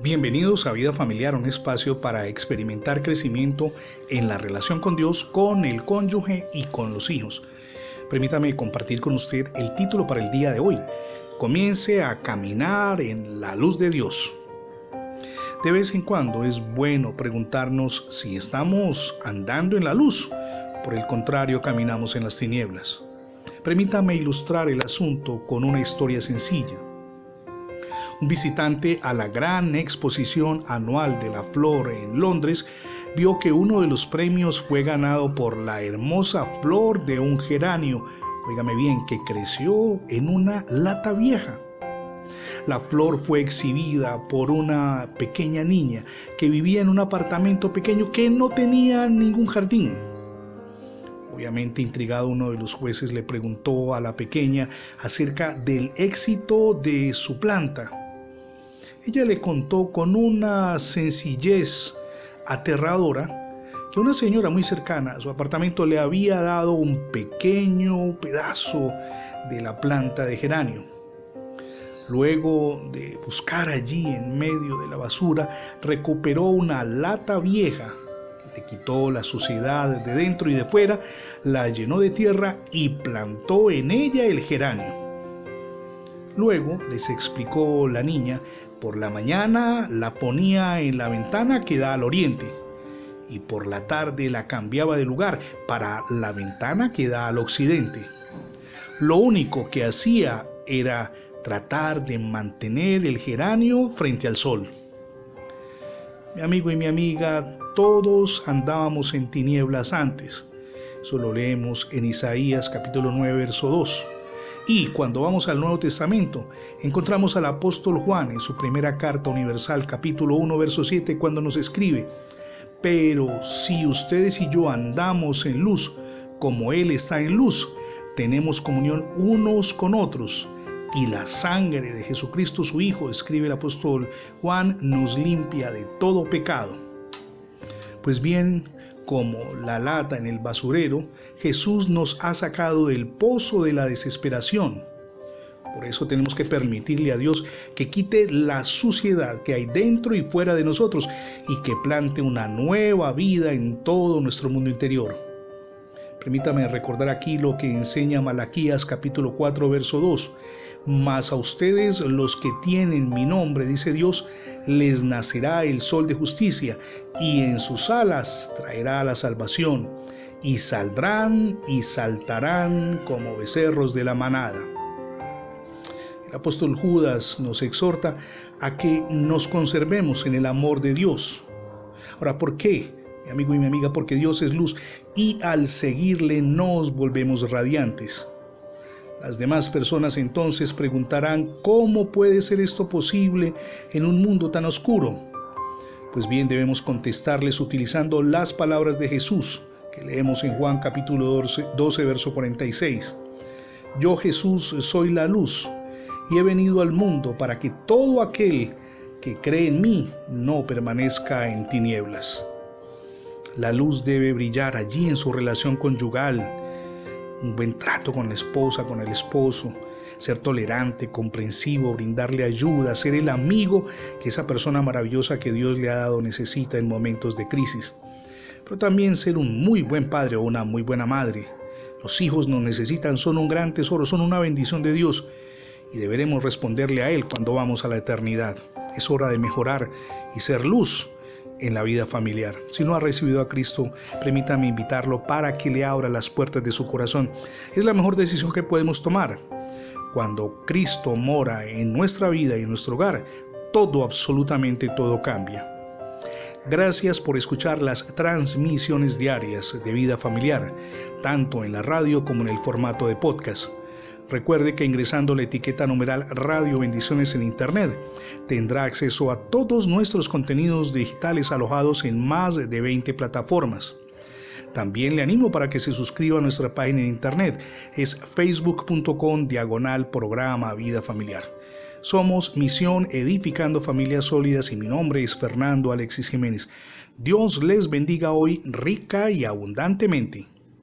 Bienvenidos a Vida Familiar, un espacio para experimentar crecimiento en la relación con Dios, con el cónyuge y con los hijos. Permítame compartir con usted el título para el día de hoy. Comience a caminar en la luz de Dios. De vez en cuando es bueno preguntarnos si estamos andando en la luz. Por el contrario, caminamos en las tinieblas. Permítame ilustrar el asunto con una historia sencilla. Un visitante a la gran exposición anual de la flor en Londres vio que uno de los premios fue ganado por la hermosa flor de un geranio, oígame bien, que creció en una lata vieja. La flor fue exhibida por una pequeña niña que vivía en un apartamento pequeño que no tenía ningún jardín. Obviamente intrigado uno de los jueces le preguntó a la pequeña acerca del éxito de su planta. Ella le contó con una sencillez aterradora que una señora muy cercana a su apartamento le había dado un pequeño pedazo de la planta de geranio. Luego de buscar allí en medio de la basura, recuperó una lata vieja, le quitó la suciedad de dentro y de fuera, la llenó de tierra y plantó en ella el geranio. Luego, les explicó la niña, por la mañana la ponía en la ventana que da al oriente y por la tarde la cambiaba de lugar para la ventana que da al occidente. Lo único que hacía era tratar de mantener el geranio frente al sol. Mi amigo y mi amiga, todos andábamos en tinieblas antes. Eso lo leemos en Isaías capítulo 9, verso 2. Y cuando vamos al Nuevo Testamento, encontramos al apóstol Juan en su primera carta universal, capítulo 1, verso 7, cuando nos escribe, pero si ustedes y yo andamos en luz, como Él está en luz, tenemos comunión unos con otros. Y la sangre de Jesucristo su Hijo, escribe el apóstol Juan, nos limpia de todo pecado. Pues bien, como la lata en el basurero, Jesús nos ha sacado del pozo de la desesperación. Por eso tenemos que permitirle a Dios que quite la suciedad que hay dentro y fuera de nosotros y que plante una nueva vida en todo nuestro mundo interior. Permítame recordar aquí lo que enseña Malaquías capítulo 4 verso 2. Mas a ustedes los que tienen mi nombre, dice Dios, les nacerá el sol de justicia, y en sus alas traerá la salvación, y saldrán y saltarán como becerros de la manada. El apóstol Judas nos exhorta a que nos conservemos en el amor de Dios. Ahora, ¿por qué? Mi amigo y mi amiga, porque Dios es luz y al seguirle nos volvemos radiantes. Las demás personas entonces preguntarán, ¿cómo puede ser esto posible en un mundo tan oscuro? Pues bien, debemos contestarles utilizando las palabras de Jesús que leemos en Juan capítulo 12, 12 verso 46. Yo Jesús soy la luz y he venido al mundo para que todo aquel que cree en mí no permanezca en tinieblas. La luz debe brillar allí en su relación conyugal, un buen trato con la esposa, con el esposo, ser tolerante, comprensivo, brindarle ayuda, ser el amigo que esa persona maravillosa que Dios le ha dado necesita en momentos de crisis. Pero también ser un muy buen padre o una muy buena madre. Los hijos nos necesitan, son un gran tesoro, son una bendición de Dios y deberemos responderle a Él cuando vamos a la eternidad. Es hora de mejorar y ser luz en la vida familiar. Si no ha recibido a Cristo, permítame invitarlo para que le abra las puertas de su corazón. Es la mejor decisión que podemos tomar. Cuando Cristo mora en nuestra vida y en nuestro hogar, todo, absolutamente todo cambia. Gracias por escuchar las transmisiones diarias de vida familiar, tanto en la radio como en el formato de podcast. Recuerde que ingresando la etiqueta numeral Radio Bendiciones en Internet tendrá acceso a todos nuestros contenidos digitales alojados en más de 20 plataformas. También le animo para que se suscriba a nuestra página en internet. Es facebook.com diagonal programa Vida Familiar. Somos Misión Edificando Familias Sólidas y mi nombre es Fernando Alexis Jiménez. Dios les bendiga hoy rica y abundantemente.